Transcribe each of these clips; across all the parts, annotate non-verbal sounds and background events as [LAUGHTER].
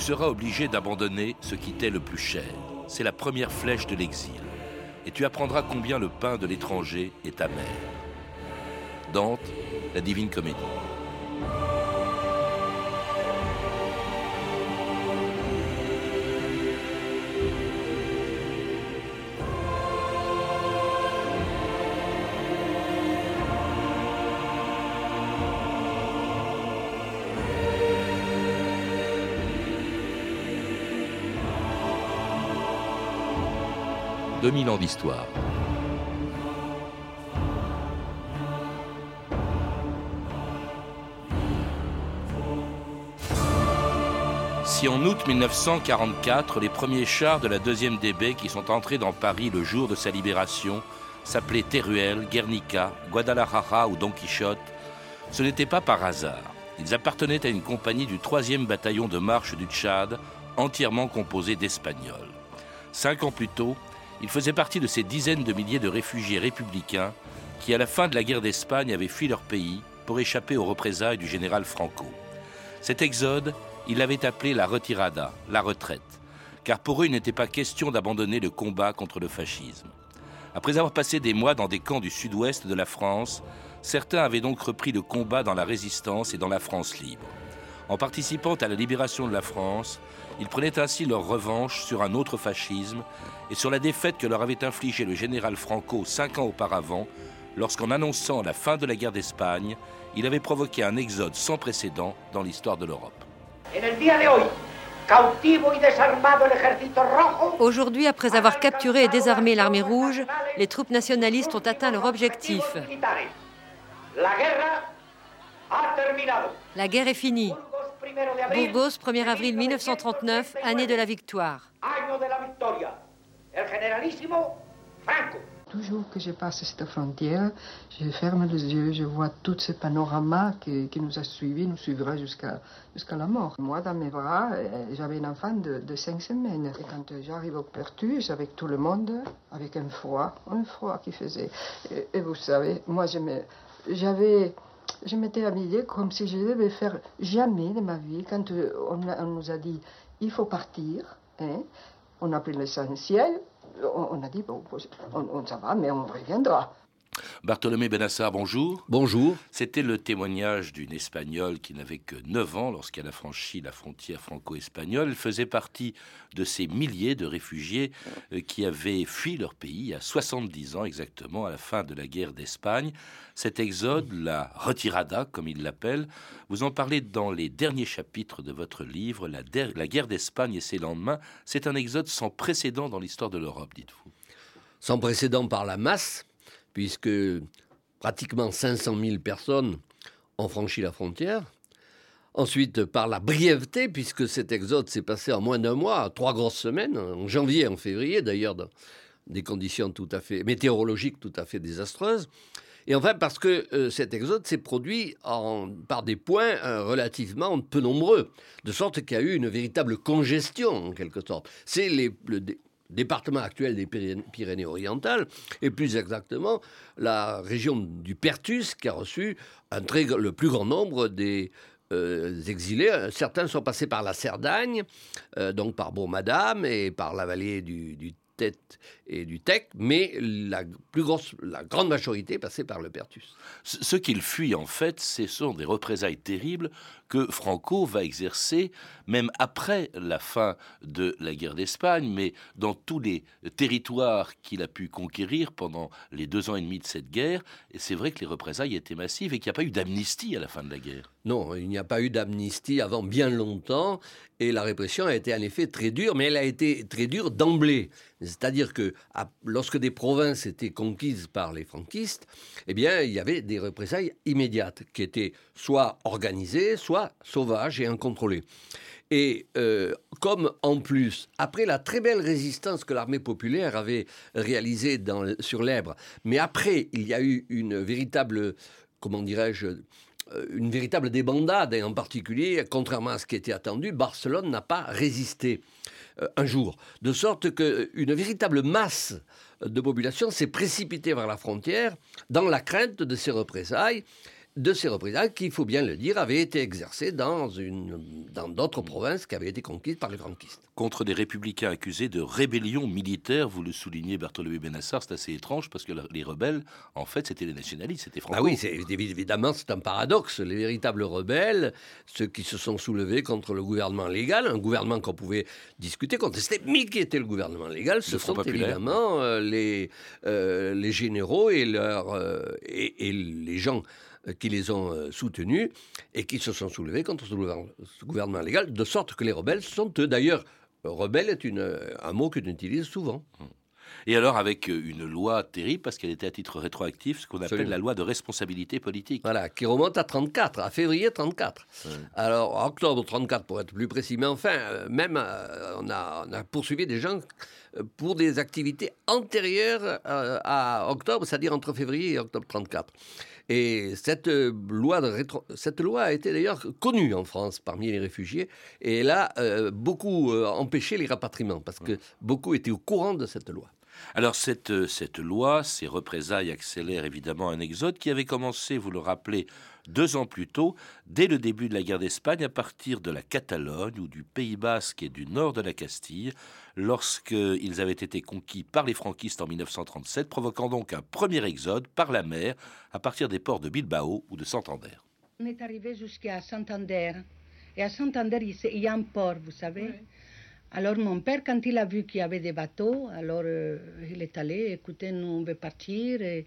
tu seras obligé d'abandonner ce qui t'est le plus cher. C'est la première flèche de l'exil. Et tu apprendras combien le pain de l'étranger est amer. Dante, la divine comédie. 2000 ans d'histoire. Si en août 1944, les premiers chars de la deuxième DB qui sont entrés dans Paris le jour de sa libération s'appelaient Teruel, Guernica, Guadalajara ou Don Quichotte, ce n'était pas par hasard. Ils appartenaient à une compagnie du 3e bataillon de marche du Tchad, entièrement composé d'Espagnols. Cinq ans plus tôt, il faisait partie de ces dizaines de milliers de réfugiés républicains qui, à la fin de la guerre d'Espagne, avaient fui leur pays pour échapper aux représailles du général Franco. Cet exode, il l'avait appelé la retirada, la retraite, car pour eux, il n'était pas question d'abandonner le combat contre le fascisme. Après avoir passé des mois dans des camps du sud-ouest de la France, certains avaient donc repris le combat dans la résistance et dans la France libre. En participant à la libération de la France, ils prenaient ainsi leur revanche sur un autre fascisme et sur la défaite que leur avait infligée le général Franco cinq ans auparavant, lorsqu'en annonçant la fin de la guerre d'Espagne, il avait provoqué un exode sans précédent dans l'histoire de l'Europe. Aujourd'hui, après avoir capturé et désarmé l'armée rouge, les troupes nationalistes ont atteint leur objectif. La guerre est finie. Burgos, 1er avril 1939, année de la victoire. Toujours que je passe cette frontière, je ferme les yeux, je vois tout ce panorama qui, nous a suivis, nous suivra jusqu'à jusqu'à la mort. Moi, dans mes bras, euh, j'avais un enfant de, de, cinq semaines. Et quand j'arrive au Pertus, avec tout le monde, avec un froid, un froid qui faisait. Et, vous savez, moi, j'avais je m'étais habillée comme si je devais faire jamais de ma vie. Quand euh, on, nous a dit il faut partir, hein, on a pris l'essentiel, on, a dit bon, on, on, ça va, mais on reviendra. Bartholomé Benassar, bonjour. Bonjour. C'était le témoignage d'une Espagnole qui n'avait que 9 ans lorsqu'elle a franchi la frontière franco-espagnole. Elle faisait partie de ces milliers de réfugiés euh, qui avaient fui leur pays à 70 ans exactement à la fin de la guerre d'Espagne. Cet exode, la retirada comme il l'appelle, vous en parlez dans les derniers chapitres de votre livre, La, la guerre d'Espagne et ses lendemains. C'est un exode sans précédent dans l'histoire de l'Europe, dites-vous. Sans précédent par la masse puisque pratiquement 500 000 personnes ont franchi la frontière. Ensuite, par la brièveté, puisque cet exode s'est passé en moins d'un mois, trois grosses semaines, en janvier et en février d'ailleurs, dans des conditions tout à fait météorologiques tout à fait désastreuses. Et enfin, parce que euh, cet exode s'est produit par des points euh, relativement peu nombreux, de sorte qu'il y a eu une véritable congestion, en quelque sorte. C'est le, département actuel des Pyrénées-Orientales, et plus exactement la région du Pertus qui a reçu le plus grand nombre des euh, exilés. Certains sont passés par la Cerdagne, euh, donc par Bourg-Madame et par la vallée du, du et du Tech, mais la plus grosse, la grande majorité passait par le Pertus. Ce qu'il fuit, en fait, ce sont des représailles terribles que Franco va exercer, même après la fin de la guerre d'Espagne, mais dans tous les territoires qu'il a pu conquérir pendant les deux ans et demi de cette guerre. Et c'est vrai que les représailles étaient massives et qu'il n'y a pas eu d'amnistie à la fin de la guerre. Non, il n'y a pas eu d'amnistie avant bien longtemps, et la répression a été en effet très dure, mais elle a été très dure d'emblée. C'est-à-dire que lorsque des provinces étaient conquises par les franquistes, eh bien, il y avait des représailles immédiates qui étaient soit organisées, soit sauvages et incontrôlées. Et euh, comme en plus, après la très belle résistance que l'armée populaire avait réalisée sur l'Ebre, mais après, il y a eu une véritable, comment dirais-je, euh, une véritable débandade, et en particulier, contrairement à ce qui était attendu, Barcelone n'a pas résisté. Euh, un jour. De sorte qu'une véritable masse de population s'est précipitée vers la frontière dans la crainte de ces représailles. De ces représailles qui, il faut bien le dire, avaient été exercées dans d'autres provinces qui avaient été conquises par les franquistes. Contre des républicains accusés de rébellion militaire, vous le soulignez, Bartholomé Benassar, c'est assez étrange parce que les rebelles, en fait, c'était les nationalistes, c'était franco. Ah oui, évidemment, c'est un paradoxe. Les véritables rebelles, ceux qui se sont soulevés contre le gouvernement légal, un gouvernement qu'on pouvait discuter, contester, mais qui était le gouvernement légal, ce sont évidemment euh, les, euh, les généraux et, euh, et les gens qui les ont euh, soutenus et qui se sont soulevés contre ce gouvernement légal, de sorte que les rebelles sont eux. D'ailleurs, rebelle est une, un mot que utilise souvent. Et alors avec euh, une loi terrible, parce qu'elle était à titre rétroactif, ce qu'on appelle la loi de responsabilité politique. Voilà, qui remonte à 34, à février 34. Alors, octobre 34 pour être plus précis, mais enfin, même on, a, on, a, poursuivi des gens pour des activités antérieures à octobre, c'est-à-dire entre février et octobre 34. Et cette euh, loi, de cette loi a été d'ailleurs connue en France parmi les réfugiés et elle a euh, beaucoup euh, empêché les rapatriements parce que beaucoup étaient au courant de cette loi. Alors cette, cette loi, ces représailles accélèrent évidemment un exode qui avait commencé, vous le rappelez, deux ans plus tôt, dès le début de la guerre d'Espagne, à partir de la Catalogne ou du Pays basque et du nord de la Castille, lorsqu'ils avaient été conquis par les franquistes en 1937, provoquant donc un premier exode par la mer à partir des ports de Bilbao ou de Santander. On est arrivé jusqu'à Santander. Et à Santander, il y a un port, vous savez. Alors mon père, quand il a vu qu'il y avait des bateaux, alors euh, il est allé, écoutez, nous on veut partir. Et,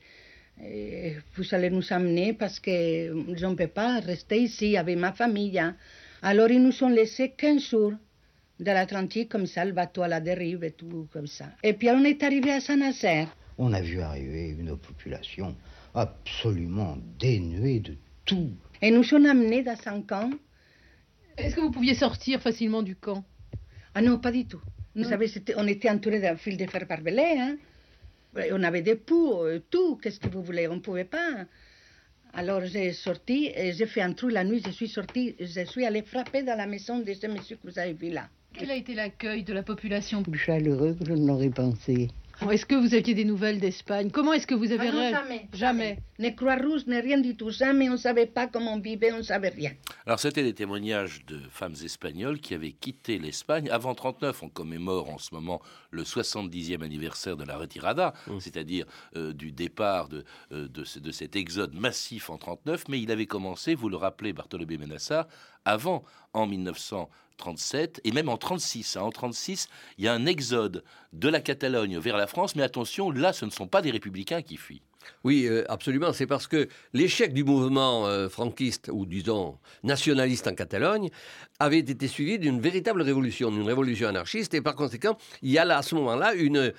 vous allez nous amener parce que je ne peux pas rester ici avec ma famille. Hein. Alors ils nous ont laissé 15 jours de l'Atlantique comme ça, le bateau à la dérive et tout comme ça. Et puis on est arrivé à Saint-Nazaire. On a vu arriver une population absolument dénuée de tout. Et nous ont amenés dans un camp. Est-ce que vous pouviez sortir facilement du camp? Ah non, pas du tout. Vous savez, on était entouré d'un fil de fer barbelé. Hein. On avait des poux, euh, tout, qu'est-ce que vous voulez, on ne pouvait pas. Alors j'ai sorti, et j'ai fait un trou la nuit, je suis sortie, je suis allée frapper dans la maison de ce monsieur que vous avez vu là. Quel a été l'accueil de la population? Plus chaleureux que je ne l'aurais pensé. Est-ce que vous aviez des nouvelles d'Espagne? Comment est-ce que vous avez... Ah jamais, jamais. Ni Croix-Rouge, ni rien du tout. Jamais, on ne savait pas comment on vivait, on ne savait rien. Alors, c'était des témoignages de femmes espagnoles qui avaient quitté l'Espagne avant 39. On commémore en ce moment le 70e anniversaire de la retirada, mmh. c'est-à-dire euh, du départ de, euh, de, de, cet exode massif en 39. Mais il avait commencé, vous le rappelez, Bartholomé Menassa, avant, en 1937, et même en 36. Hein. En 36, il y a un exode de la Catalogne vers la France, mais attention, là, ce ne sont pas des républicains qui fuient. Oui, euh, absolument. C'est parce que l'échec du mouvement euh, franquiste, ou disons nationaliste en Catalogne, avait été suivi d'une véritable révolution, d'une révolution anarchiste, et par conséquent, il y a là, à ce moment-là une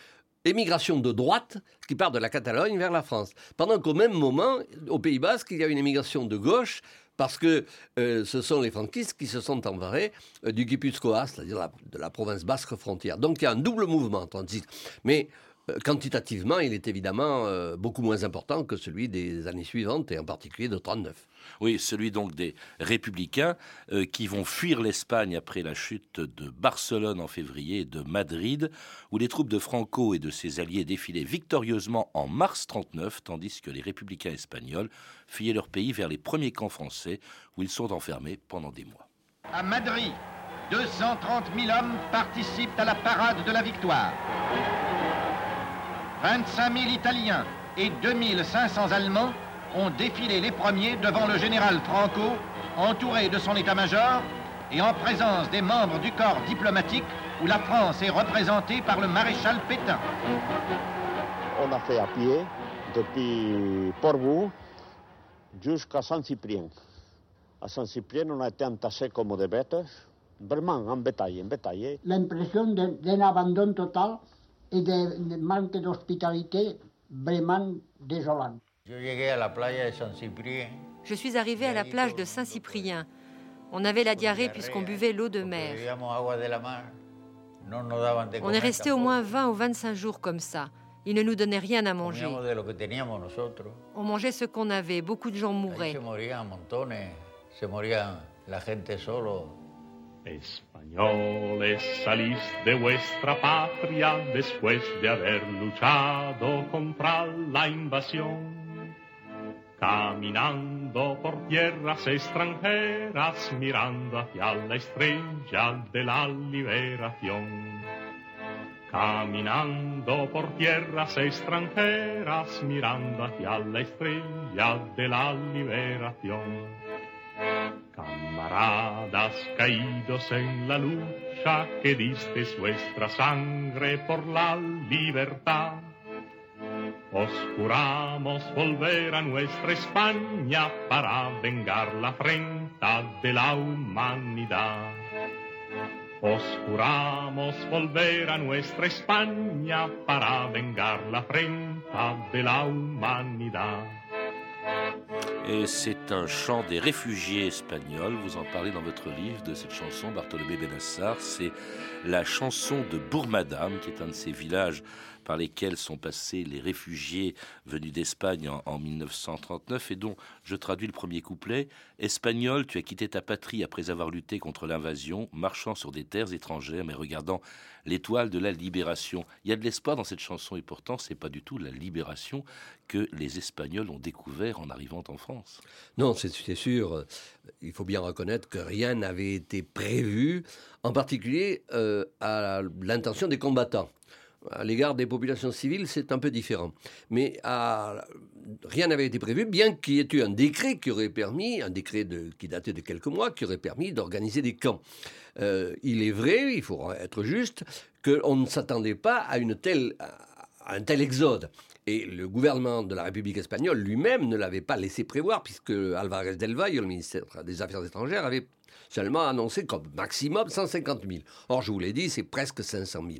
émigration de droite qui part de la Catalogne vers la France. Pendant qu'au même moment, au Pays Basque, il y a une émigration de gauche parce que euh, ce sont les franquistes qui se sont emparés euh, du Guipuscoa, c'est-à-dire de la province basque frontière. Donc il y a un double mouvement transit. Mais euh, quantitativement, il est évidemment beaucoup moins important que celui des années suivantes, et en particulier de 39. Oui, celui donc des républicains euh, qui vont fuir l'Espagne après la chute de Barcelone en février et de Madrid, où les troupes de Franco et de ses alliés défilaient victorieusement en mars 39, tandis que les républicains espagnols fuyaient leur pays vers les premiers camps français, où ils sont enfermés pendant des mois. À Madrid, 230 000 hommes participent à la parade de la victoire. 25 000 Italiens et 2500 Allemands ont défilé les premiers devant le général Franco, entouré de son état-major et en présence des membres du corps diplomatique où la France est représentée par le maréchal Pétain. On a fait à pied depuis Portbou jusqu'à Saint-Cyprien. À Saint-Cyprien, on a été entassés comme des bêtes, vraiment en bétail, en bétail. L'impression d'un abandon total et d'un manque d'hospitalité vraiment désolant. Je suis arrivé à la plage de Saint-Cyprien. On avait la diarrhée puisqu'on buvait l'eau de mer. On est resté au moins 20 ou 25 jours comme ça. Ils ne nous donnaient rien à manger. On mangeait ce qu'on avait. Beaucoup de gens mouraient. Españoles, salís de vuestra patria después de haber luchado contra la invasión. Caminando por tierras extranjeras, mirando hacia la estrella de la liberación. Caminando por tierras extranjeras, mirando hacia la estrella de la liberación. Camaradas caídos en la lucha que diste vuestra sangre por la libertad os juramos volver a nuestra España para vengar la afrenta de la humanidad. Os juramos volver a nuestra España para vengar la afrenta de la humanidad. Et c'est un chant des réfugiés espagnols. Vous en parlez dans votre livre de cette chanson, Bartholomé Benassar. C'est la chanson de Bourmadame, qui est un de ces villages par lesquels sont passés les réfugiés venus d'Espagne en, 1939 et dont je traduis le premier couplet. Espagnol, tu as quitté ta patrie après avoir lutté contre l'invasion, marchant sur des terres étrangères mais regardant l'étoile de la libération. Il y a de l'espoir dans cette chanson et pourtant c'est pas du tout la libération que les Espagnols ont découvert en arrivant en France. Non, c'est sûr. Il faut bien reconnaître que rien n'avait été prévu, en particulier euh, à l'intention des combattants à l'égard des populations civiles, c'est un peu différent. Mais rien n'avait été prévu, bien qu'il y ait eu un décret qui aurait permis, un décret qui datait de quelques mois, qui aurait permis d'organiser des camps. Euh, il est vrai, il faut être juste, qu'on ne s'attendait pas à, une telle, un tel exode. Et le gouvernement de la République espagnole lui-même ne l'avait pas laissé prévoir, puisque Alvarez del Valle, le ministère des Affaires étrangères, avait seulement annoncé comme maximum 150 000. Or, je vous l'ai dit, c'est presque 500 000.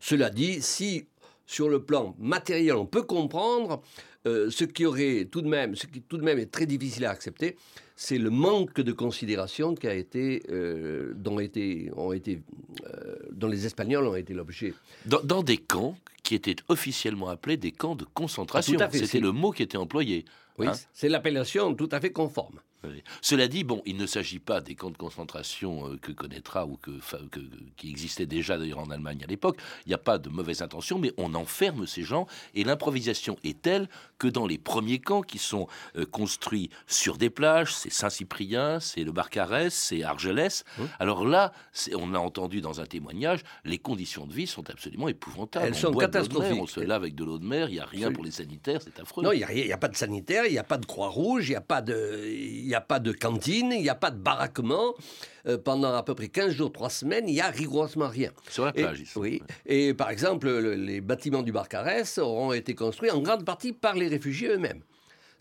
Cela dit, si sur le plan matériel on peut comprendre, euh, ce qui aurait tout de même, ce qui tout de même est très difficile à accepter, c'est le manque de considération qui a été, euh, dont, été, ont été, euh, dont les Espagnols ont été l'objet. Dans, des camps qui étaient officiellement appelés des camps de concentration. Ah, C'était le mot qui était employé. Oui, hein. c'est l'appellation tout à fait conforme. Cela dit, bon, il ne s'agit pas des camps de concentration euh, que connaîtra ou que, qui existaient déjà d'ailleurs en Allemagne à l'époque. Il n'y a pas de mauvaise intention, mais on enferme ces gens et l'improvisation est telle que dans les premiers camps qui sont euh, construits sur des plages, c'est Saint-Cyprien, c'est le Barcarès, c'est Argelès. Alors là, on a entendu dans un témoignage, les conditions de vie sont absolument épouvantables. Elles sont catastrophiques. on se lave avec de l'eau de mer, il n'y a rien pour les sanitaires, c'est affreux. Non, il n'y a, a, pas de sanitaire, il n'y a pas de Croix-Rouge, il n'y a pas de n'y a pas de cantine, il n'y a pas de baraquement. Euh, pendant à peu près 15 jours, 3 semaines, il n'y a rigoureusement rien. Sur la plage, et, Oui. Et par exemple, les bâtiments du Barcarès auront été construits en grande partie par les réfugiés eux-mêmes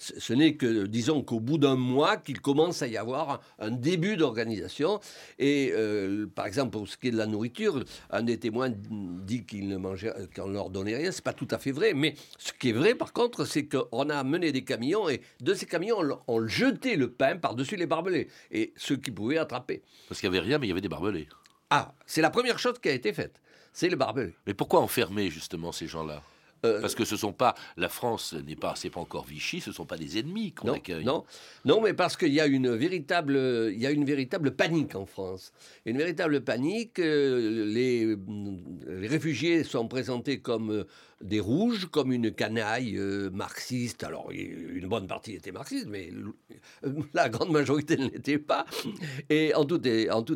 ce n'est que, disons qu'au bout d'un mois, qu'il commence à y avoir un, début d'organisation. Et euh, par exemple, pour ce qui est de la nourriture, un des témoins dit qu'il ne mangeait, qu'on ne leur donnait rien. C'est pas tout à fait vrai. Mais ce qui est vrai, par contre, c'est qu'on a amené des camions et de ces camions, on, jetait le pain par-dessus les barbelés et ceux qui pouvaient attraper. Parce qu'il n'y avait rien, mais il y avait des barbelés. Ah, c'est la première chose qui a été faite. C'est les barbelés. Mais pourquoi enfermer justement ces gens-là? Parce que ce sont pas la France n'est pas c'est pas encore Vichy, ce sont pas des ennemis qu'on accueille. Non, non, mais parce qu'il y a une véritable il y a une véritable panique en France, une véritable panique. Euh, les, les réfugiés sont présentés comme euh, des rouges comme une canaille euh, marxiste. Alors, une bonne partie était marxiste, mais la grande majorité ne l'était pas. Et en tout,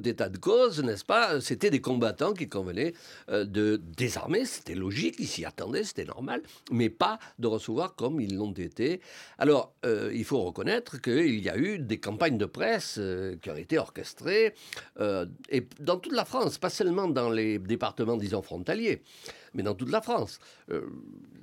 état de cause, n'est-ce pas, c'était des combattants qui convenaient euh, de désarmer. C'était logique, ils s'y attendaient, c'était normal, mais pas de recevoir comme ils l'ont été. Alors, euh, il faut reconnaître qu'il y a eu des campagnes de presse qui ont été orchestrées, et dans toute la France, pas seulement dans les départements, disons, frontaliers mais dans toute la France. Euh,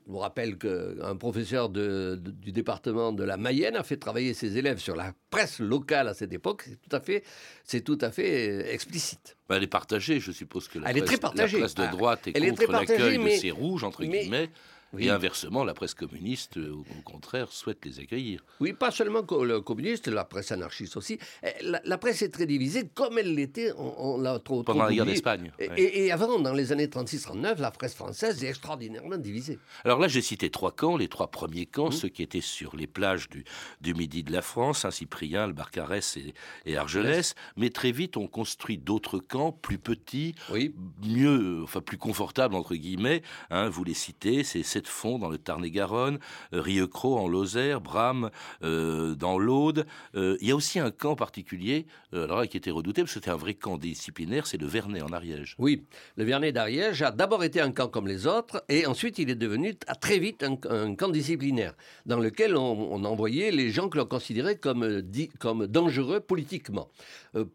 je vous rappelle qu'un professeur du département de la Mayenne a fait travailler ses élèves sur la presse locale à cette époque. C'est tout à fait, c'est tout à fait euh, explicite. Bah, elle est partagée, je suppose que la, elle presse, est très partagée. la presse de droite est contre l'accueil de ces rouges, entre guillemets. Et inversement, la presse communiste, euh, au contraire, souhaite les accueillir. Oui, pas seulement le communiste, la presse anarchiste aussi. Eh, la, presse est très divisée, comme elle l'était, on, l'a trop Pendant la guerre d'Espagne. Et, et, avant, dans les années 36-39, la presse française est extraordinairement divisée. Alors là, j'ai cité trois camps, les trois premiers camps, mmh. ceux qui étaient sur les plages du, du midi de la France, Saint-Cyprien, le Barcarès et, et Argelès. Mais très vite, on construit d'autres camps, plus petits, mieux, enfin plus confortables, entre guillemets. Hein, vous les citez, c'est de dans le Tarn-et-Garonne, Rieucros en Lozère, Bram dans l'Aude. il y a aussi un camp particulier, alors qui était redouté parce que c'était un vrai camp disciplinaire, c'est le Vernet en Ariège. Oui, le Vernet d'Ariège a d'abord été un camp comme les autres et ensuite il est devenu très vite un, camp disciplinaire dans lequel on, envoyait les gens que l'on considérait comme, dangereux politiquement,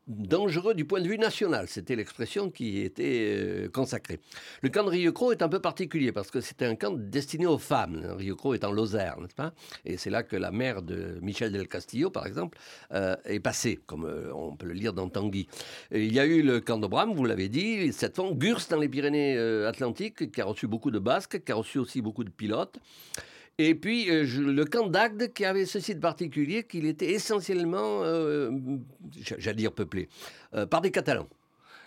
dangereux du point de vue national. C'était l'expression qui était euh, consacrée. Le camp de Rieucros est un peu particulier parce que c'était un camp destiné aux femmes. Rieucros est en Lozère, n'est-ce pas? Et c'est là que la mère de Michel del Castillo, par exemple, euh, est passée, comme euh, on peut le lire dans Tanguy. il y a eu le camp de vous l'avez dit, cette fois, Gurs dans les Pyrénées-Atlantiques, qui a reçu beaucoup de Basques, qui a reçu aussi beaucoup de pilotes. Et puis le camp d'Agde qui avait ceci de particulier qu'il était essentiellement, j'allais dire peuplé, par des Catalans.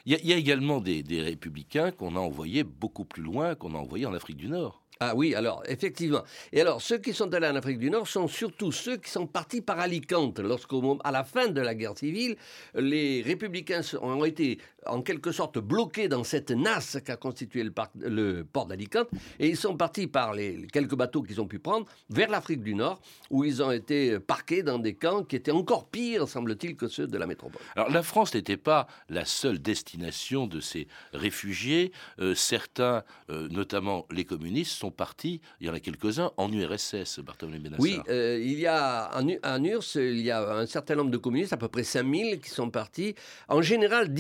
Il y, a également des, des républicains qu'on a envoyés beaucoup plus loin, qu'on a envoyés en Afrique du Nord. Ah oui, alors effectivement. Et alors ceux qui sont allés en Afrique du Nord sont surtout ceux qui sont partis par Alicante. Lorsqu'à la fin de la guerre civile, les républicains ont été en quelque sorte bloqués dans cette nasse qu'a constitué le, port d'Alicante et ils sont partis par les quelques bateaux qu'ils ont pu prendre vers l'Afrique du Nord où ils ont été parqués dans des camps qui étaient encore pires, semble-t-il, que ceux de la métropole. Alors la France n'était pas la seule destination de ces réfugiés. Euh, certains, euh, notamment les communistes, sont partis, il y en a quelques-uns, en URSS, Bartholomew Benassar. Oui, euh, il y a en, en URSS, il y a un certain nombre de communistes, à peu près 5000, qui sont partis, en général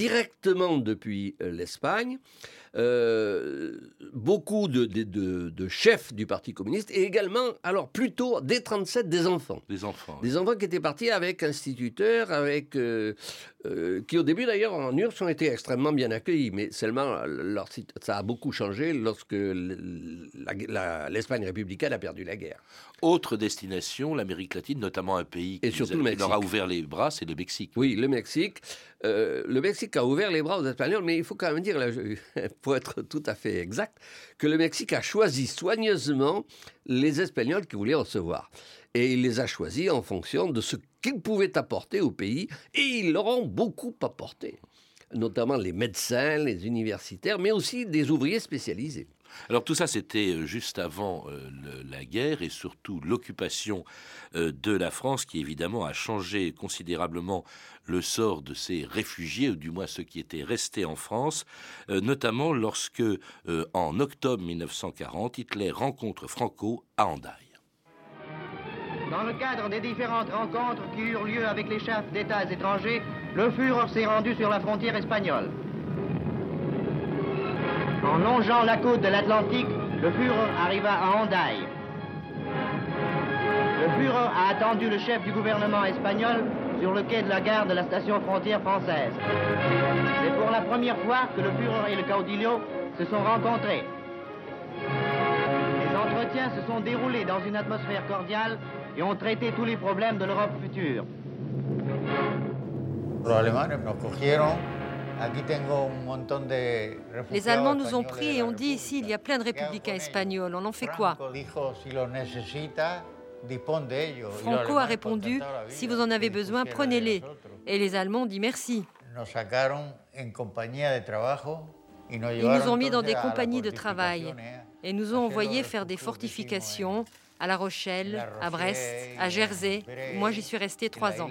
directement depuis euh, l'Espagne. Euh, beaucoup de, de, chefs du Parti communiste et également, alors plutôt dès 37, des enfants. Des enfants. Des enfants qui étaient partis avec instituteurs, avec euh, euh, qui au début d'ailleurs en URSS ont été extrêmement bien accueillis, mais seulement ça a beaucoup changé lorsque l'Espagne républicaine a perdu la guerre. Autre destination, l'Amérique latine, notamment un pays qui, leur a ouvert les bras, c'est le Mexique. Oui, le Mexique. Le Mexique a ouvert les bras aux Espagnols, mais il faut quand même dire, [LAUGHS] pour être tout à fait exact, que le Mexique a choisi soigneusement les Espagnols qu'il voulait recevoir. Et il les a choisis en fonction de ce qu'ils pouvaient apporter au pays, et ils leur ont beaucoup apporté, notamment les médecins, les universitaires, mais aussi des ouvriers spécialisés. Alors tout ça, c'était euh, juste avant euh, la guerre et surtout l'occupation euh, de la France qui évidemment a changé considérablement le sort de ces réfugiés, ou du moins ceux qui étaient restés en France, notamment lorsque, en octobre 1940, Hitler rencontre Franco à Hendaye. Dans le cadre des différentes rencontres qui eurent lieu avec les chefs d'États étrangers, le Führer s'est rendu sur la frontière espagnole. En longeant la côte de l'Atlantique, le Führer arriva à Hendaye. Le Führer a attendu le chef du gouvernement espagnol sur le quai de la gare de la station frontière française. C'est pour la première fois que le Führer et le caudillo se sont rencontrés. Les entretiens se sont déroulés dans une atmosphère cordiale et ont traité tous les problèmes de l'Europe future. Les Allemands nous ont pris et ont dit ici, il y a plein de républicains espagnols, on en fait quoi Franco a répondu, si vous en avez besoin, prenez-les. Et les Allemands ont dit merci. Ils nous ont mis dans des compagnies de travail et nous ont envoyés faire des fortifications à La Rochelle, à Brest, à Jersey. Moi, j'y suis resté trois ans.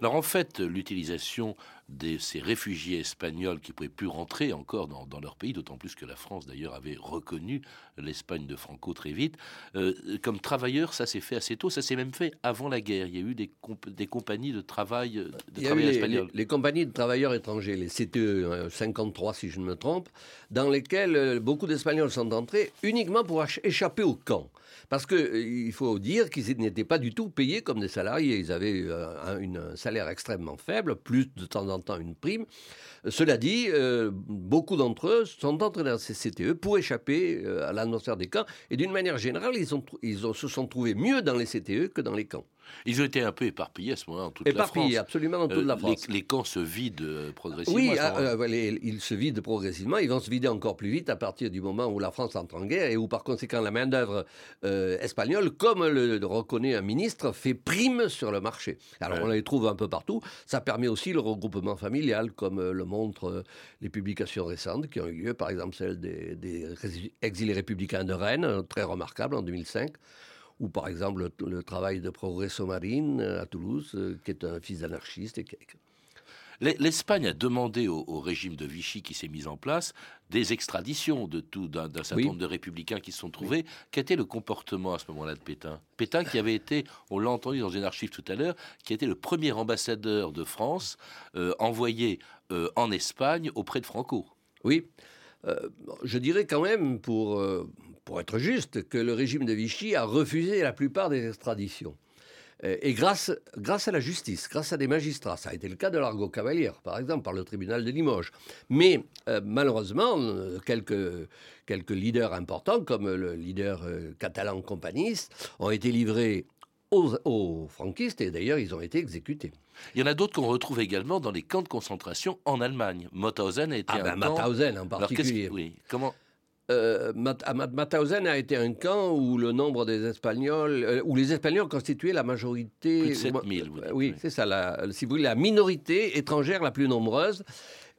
Alors en fait, l'utilisation de ces réfugiés espagnols qui ne pouvaient plus rentrer encore dans, leur pays, d'autant plus que la France d'ailleurs avait reconnu l'Espagne de Franco très vite, euh, comme travailleurs, ça s'est fait assez tôt, ça s'est même fait avant la guerre. Il y a eu des, des compagnies de travail euh, de. Les, compagnies de travailleurs étrangers, les CTE 53 hein, si je ne me trompe, dans lesquelles euh, beaucoup d'Espagnols sont entrés uniquement pour échapper au camp. Parce qu'il faut dire qu'ils n'étaient pas du tout payés comme des salariés. Ils avaient un, un salaire extrêmement faible, plus de temps en une prime. Cela dit, euh, beaucoup d'entre eux sont entrés dans ces CTE pour échapper euh, à l'atmosphère des camps. Et d'une manière générale, ils se sont trouvés mieux dans les CTE que dans les camps. Ils ont été un peu éparpillés à ce moment-là, en toute la France. Éparpillés, absolument dans toute la France. Les, camps se vident progressivement. Oui, ils se vident progressivement. Ils vont se vider encore plus vite à partir du moment où la France entre en guerre et où, par conséquent, la main-d'œuvre espagnole, comme le reconnaît un ministre, fait prime sur le marché. Alors, on les trouve un peu partout. Ça permet aussi le regroupement familial, comme le montrent les publications récentes qui ont eu lieu, par exemple celle des, des exilés républicains de Rennes, très remarquable en 2005 ou par exemple le, travail de Progresso Marine euh, à Toulouse, euh, qui est un fils d'anarchiste. L'Espagne a demandé au, régime de Vichy qui s'est mis en place des extraditions de tout d'un certain nombre de républicains qui se sont trouvés. Quel était le comportement à ce moment-là de Pétain? Pétain qui avait été, on l'a entendu dans une archive tout à l'heure, qui a été le premier ambassadeur de France euh, envoyé en Espagne auprès de Franco. Oui, je dirais quand même pour pour être juste, que le régime de Vichy a refusé la plupart des extraditions. Euh, et grâce, grâce à la justice, grâce à des magistrats, ça a été le cas de l'Argo Cavalière, par exemple, par le tribunal de Limoges. Mais euh, malheureusement, euh, quelques, quelques leaders importants, comme le leader catalan companiste, ont été livrés aux, franquistes et d'ailleurs ils ont été exécutés. Il y en a d'autres qu'on retrouve également dans les camps de concentration en Allemagne. Mauthausen a été ah un ben, Mauthausen en particulier. oui, comment euh, Mauthausen a été un camp où le nombre des Espagnols, euh, où les Espagnols constituaient la majorité. Plus de 7000, oui, c'est ça, la, si vous voulez, la minorité étrangère la plus nombreuse.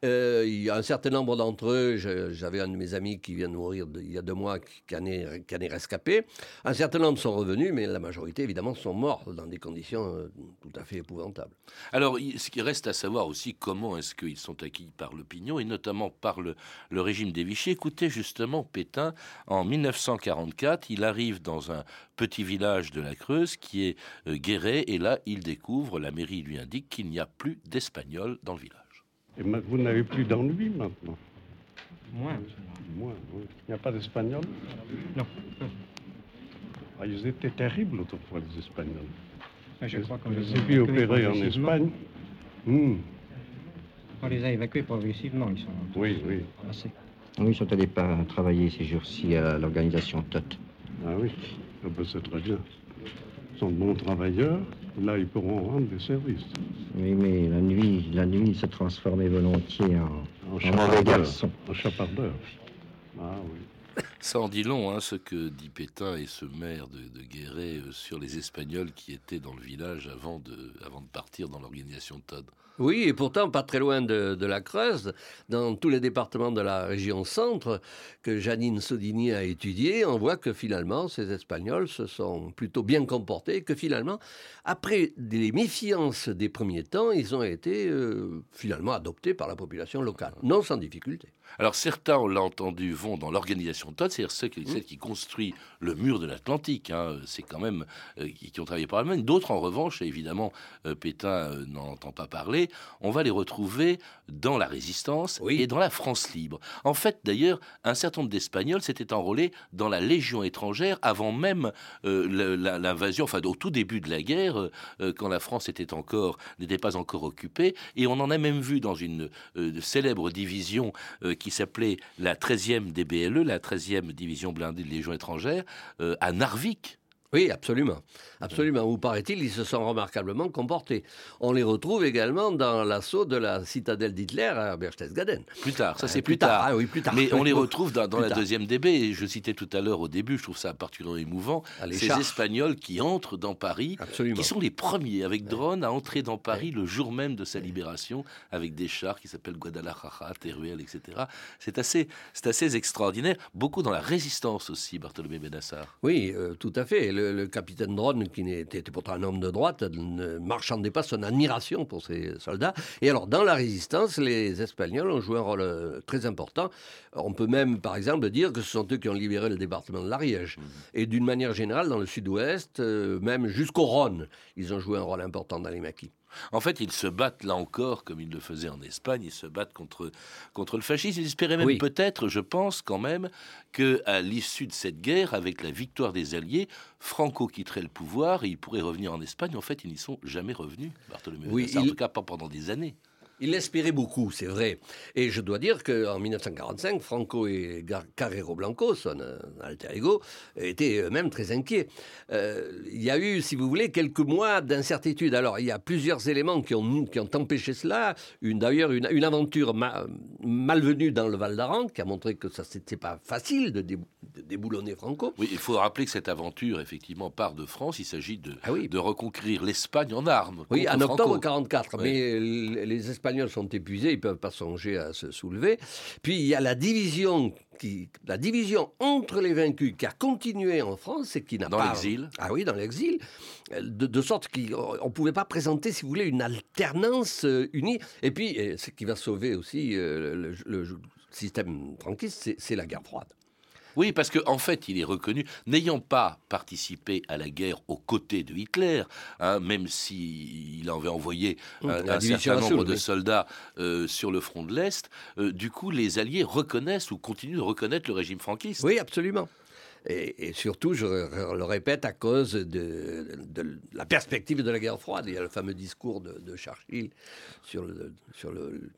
Euh, il y a un certain nombre d'entre eux, j'avais un de mes amis qui vient de mourir il y a deux mois, qui en, est, qui rescapé. Un certain nombre sont revenus, mais la majorité, évidemment, sont morts dans des conditions euh, tout à fait épouvantables. Alors, ce qui reste à savoir aussi, comment est-ce qu'ils sont acquis par l'opinion, et notamment par le, le régime des Vichy. Écoutez, justement, Pétain, en 1944, il arrive dans un petit village de la Creuse qui est euh, Guéret, et là, il découvre, la mairie lui indique qu'il n'y a plus d'Espagnols dans le village. Et vous n'avez plus d'ennui maintenant Moins. Moins, oui. Il n'y a pas d'Espagnols Non. Ah, ils étaient terribles autrefois, les Espagnols. Ah, je crois qu'on les a vu opérer en Espagne. Hmm. On les a évacués progressivement, ils sont. Oui, oui. Oui, ils sont allés travailler ces jours-ci à l'organisation TOT. Ah oui, ah ben, c'est très bien. Ils sont de bons travailleurs. Là, ils pourront rendre des services. Oui, mais la nuit, la nuit, se volontiers en, en, mauvais garçon. En chapardeur. Ah oui. Ça en dit long, hein, ce que dit Pétain et ce maire de, de Guéret euh, sur les Espagnols qui étaient dans le village avant de, avant de partir dans l'organisation de Todd. Oui, et pourtant pas très loin de, la Creuse, dans tous les départements de la région centre que Janine Sodini a étudié, on voit que finalement ces Espagnols se sont plutôt bien comportés, que finalement, après des méfiances des premiers temps, ils ont été euh, finalement adoptés par la population locale, non sans difficulté. Alors certains, on l'a entendu, vont dans l'organisation TOT, c'est-à-dire ceux qui, celle qui construit le mur de l'Atlantique. Hein, c'est quand même euh, qui, ont travaillé par l'Allemagne. D'autres, en revanche, évidemment, euh, Pétain n'en entend pas parler, on va les retrouver dans la résistance et dans la France libre. En fait, d'ailleurs, un certain nombre d'Espagnols s'étaient enrôlés dans la Légion étrangère avant même euh, l'invasion, enfin au tout début de la guerre, quand la France était encore n'était pas encore occupée. Et on en a même vu dans une célèbre division qui s'appelait la 13e DBLE, la 13e division blindée de Légion étrangère, euh, à Narvik, oui, absolument. Absolument. Où paraît-il, ils se sont remarquablement comportés. On les retrouve également dans l'assaut de la citadelle d'Hitler à Berchtesgaden. Plus tard, ça c'est euh, plus, tard. Ah oui, plus tard. Mais on les [LAUGHS] retrouve dans, la deuxième DB. je citais tout à l'heure au début, je trouve ça particulièrement émouvant, ah, ces Espagnols qui entrent dans Paris, qui sont les premiers avec drone à entrer dans Paris le jour même de sa libération avec des chars qui s'appellent Guadalajara, Teruel, etc. C'est assez, c'est assez extraordinaire. Beaucoup dans la résistance aussi, Bartholomé Benassar. Oui, euh, tout à fait le, capitaine Drone, qui était pourtant un homme de droite, ne marchandait pas son admiration pour ces soldats. Et alors, dans la résistance, les Espagnols ont joué un rôle euh, très important. On peut même, par exemple, dire que ce sont eux qui ont libéré le département de l'Ariège. Mmh. Et d'une manière générale, dans le sud-ouest, euh, même jusqu'au Rhône, ils ont joué un rôle important dans les maquis. En fait, ils se battent là encore, comme ils le faisaient en Espagne, ils se battent contre, contre le fascisme. Ils espéraient même peut-être, je pense quand même, que à l'issue de cette guerre, avec la victoire des Alliés, Franco quitterait le pouvoir et il pourrait revenir en Espagne. En fait, ils n'y sont jamais revenus, Bartholomew. Oui, en tout cas pas pendant des années. Il l'espérait beaucoup, c'est vrai. Et je dois dire qu'en 1945, Franco et Carrero Blanco, son euh, alter ego, étaient même très inquiets. Euh, il y a eu, si vous voulez, quelques mois d'incertitude. Alors, il y a plusieurs éléments qui ont, qui ont empêché cela. D'ailleurs, une, une, aventure malvenue dans le Val d'Aran, qui a montré que ça, n'était pas facile de, déboulonner Franco. Oui, il faut rappeler que cette aventure, effectivement, part de France. Il s'agit de, ah de reconquérir l'Espagne en armes. Oui, en octobre 1944. Mais les Espagnols Espagnols sont épuisés, ils ne peuvent pas songer à se soulever. Puis il y a la division qui, la division entre les vaincus qui a continué en France et qui n'a pas... Dans l'exil Ah oui, dans l'exil. De, sorte qu'on ne pouvait pas présenter, si vous voulez, une alternance euh, unie. Et puis, ce qui va sauver aussi euh, le système franquiste, c'est la guerre froide. Oui, parce qu'en en fait, il est reconnu, n'ayant pas participé à la guerre aux côtés de Hitler, hein, même s'il avait envoyé un, certain nombre de soldats euh, sur le front de l'Est, euh, du coup, les Alliés reconnaissent ou continuent de reconnaître le régime franquiste. Oui, absolument. Et, surtout, je le répète, à cause de, la perspective de la guerre froide. Il y a le fameux discours de, de Churchill sur le, sur le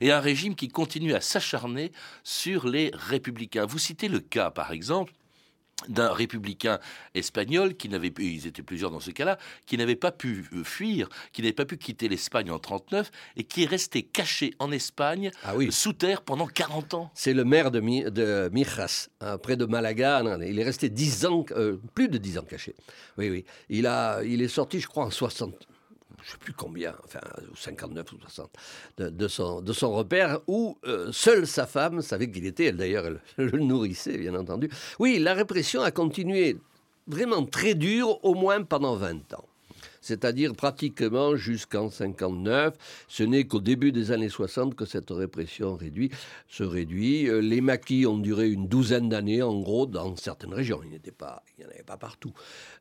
et un régime qui continue à s'acharner sur les républicains. Vous citez le cas, par exemple, d'un républicain espagnol qui n'avait ils étaient plusieurs dans ce cas-là, qui n'avait pas pu fuir, qui n'avait pas pu quitter l'Espagne en 39 et qui est resté caché en Espagne ah sous terre pendant 40 ans. C'est le maire de, de Mijas, hein, près de Malaga. Il est resté 10 ans, euh, plus de 10 ans caché. Oui, oui. Il, a, il est sorti, je crois, en 60, je ne sais plus combien, enfin 59 ou 60, de, son, de son repère, où euh, seule sa femme savait qu'il était, elle d'ailleurs, elle, [LAUGHS] le nourrissait, bien entendu. Oui, la répression a continué vraiment très dure, au moins pendant 20 ans c'est-à-dire pratiquement jusqu'en 59. Ce n'est qu'au début des années 60 que cette répression réduit, se réduit. Euh, les maquis ont duré une douzaine d'années, en gros, dans certaines régions. Il n'y pas, en avait pas partout.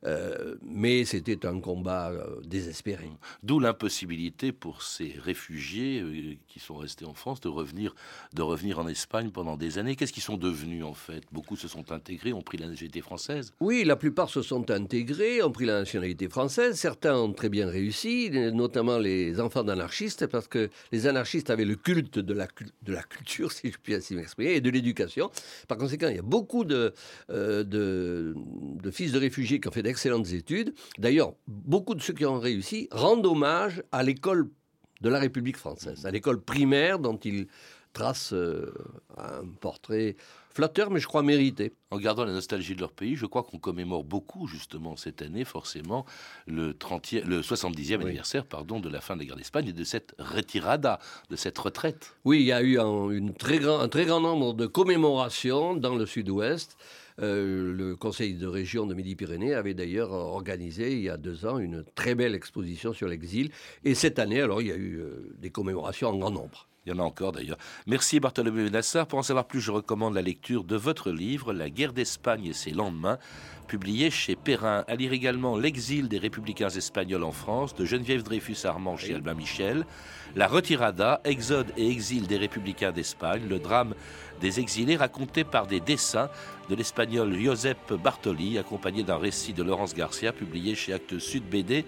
Euh, mais c'était un combat euh, désespéré. D'où l'impossibilité pour ces réfugiés qui sont restés en France de revenir, de revenir en Espagne pendant des années. Qu'est-ce qu'ils sont devenus en fait? Beaucoup se sont intégrés, ont pris la nationalité française? Oui, la plupart se sont intégrés, ont pris la nationalité française. Certains ont très bien réussi, notamment les enfants d'anarchistes, parce que les anarchistes avaient le culte de la, culture, [LAUGHS] si je puis ainsi m'exprimer, et de l'éducation. Par conséquent, il y a beaucoup de, euh, de, fils de réfugiés qui ont fait d'excellentes études. D'ailleurs, beaucoup de ceux qui ont réussi rendent hommage à l'école de la République française, à l'école primaire dont ils tracent euh, un portrait flatteur, mais je crois mérité. En gardant la nostalgie de leur pays, je crois qu'on commémore beaucoup, justement, cette année, forcément, le, 30 le 70e anniversaire pardon, de la fin de la guerre d'Espagne et de cette retirada, de cette retraite. Oui, il y a eu un, une très grand, un très grand nombre de commémorations dans le sud-ouest. Euh, le conseil de région de Midi-Pyrénées avait d'ailleurs organisé il y a deux ans une très belle exposition sur l'exil. Et cette année, alors, il y a eu euh, des commémorations en grand nombre. Il y en a encore d'ailleurs. Merci Bartholomé Benassar. Pour en savoir plus, je recommande la lecture de votre livre, La guerre d'Espagne et ses lendemains, publié chez Perrin. À lire également L'exil des républicains espagnols en France, de Geneviève Dreyfus-Armand chez Albin Michel. La retirada, exode et exil des républicains d'Espagne, le drame des exilés raconté par des dessins de l'espagnol Josep Bartoli, accompagné d'un récit de Laurence Garcia, publié chez Actes Sud BD.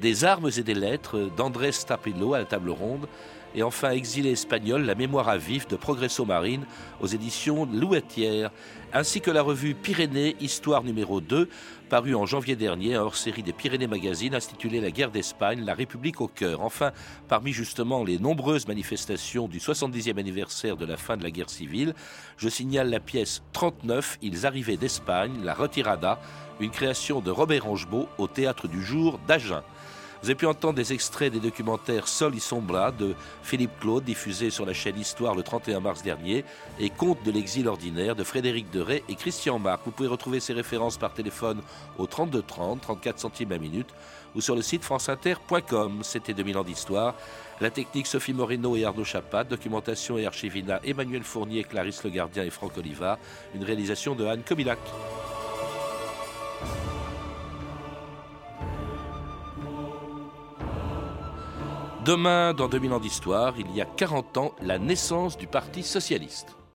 Des armes et des lettres d'Andrés Tapillo à la table ronde et enfin Exilé espagnol, la mémoire à vif de Progresso Marine aux éditions Louetière, ainsi que la revue Pyrénées, Histoire numéro 2, parue en janvier dernier, hors-série des Pyrénées Magazine intitulé La guerre d'Espagne, la République au cœur. Enfin, parmi justement les nombreuses manifestations du 70e anniversaire de la fin de la guerre civile, je signale la pièce 39, Ils arrivaient d'Espagne, la Retirada, une création de Robert Angebault au théâtre du jour d'Agen. Vous avez pu entendre des extraits des documentaires Sol y Sombra de Philippe Claude, diffusé sur la chaîne Histoire le 31 mars dernier, et Contes de l'exil ordinaire de Frédéric Deray et Christian Marc. Vous pouvez retrouver ces références par téléphone au 32 30, 34 centimes à minute, ou sur le site franceinter.com. C'était 2000 ans d'histoire. La technique Sophie Moreno et Arnaud Chapat, documentation et archivina Emmanuel Fournier, Clarisse Le Gardien et Franck Oliva, une réalisation de Anne Comilac. Demain, dans 2000 ans d'histoire, il y a 40 ans, la naissance du Parti socialiste.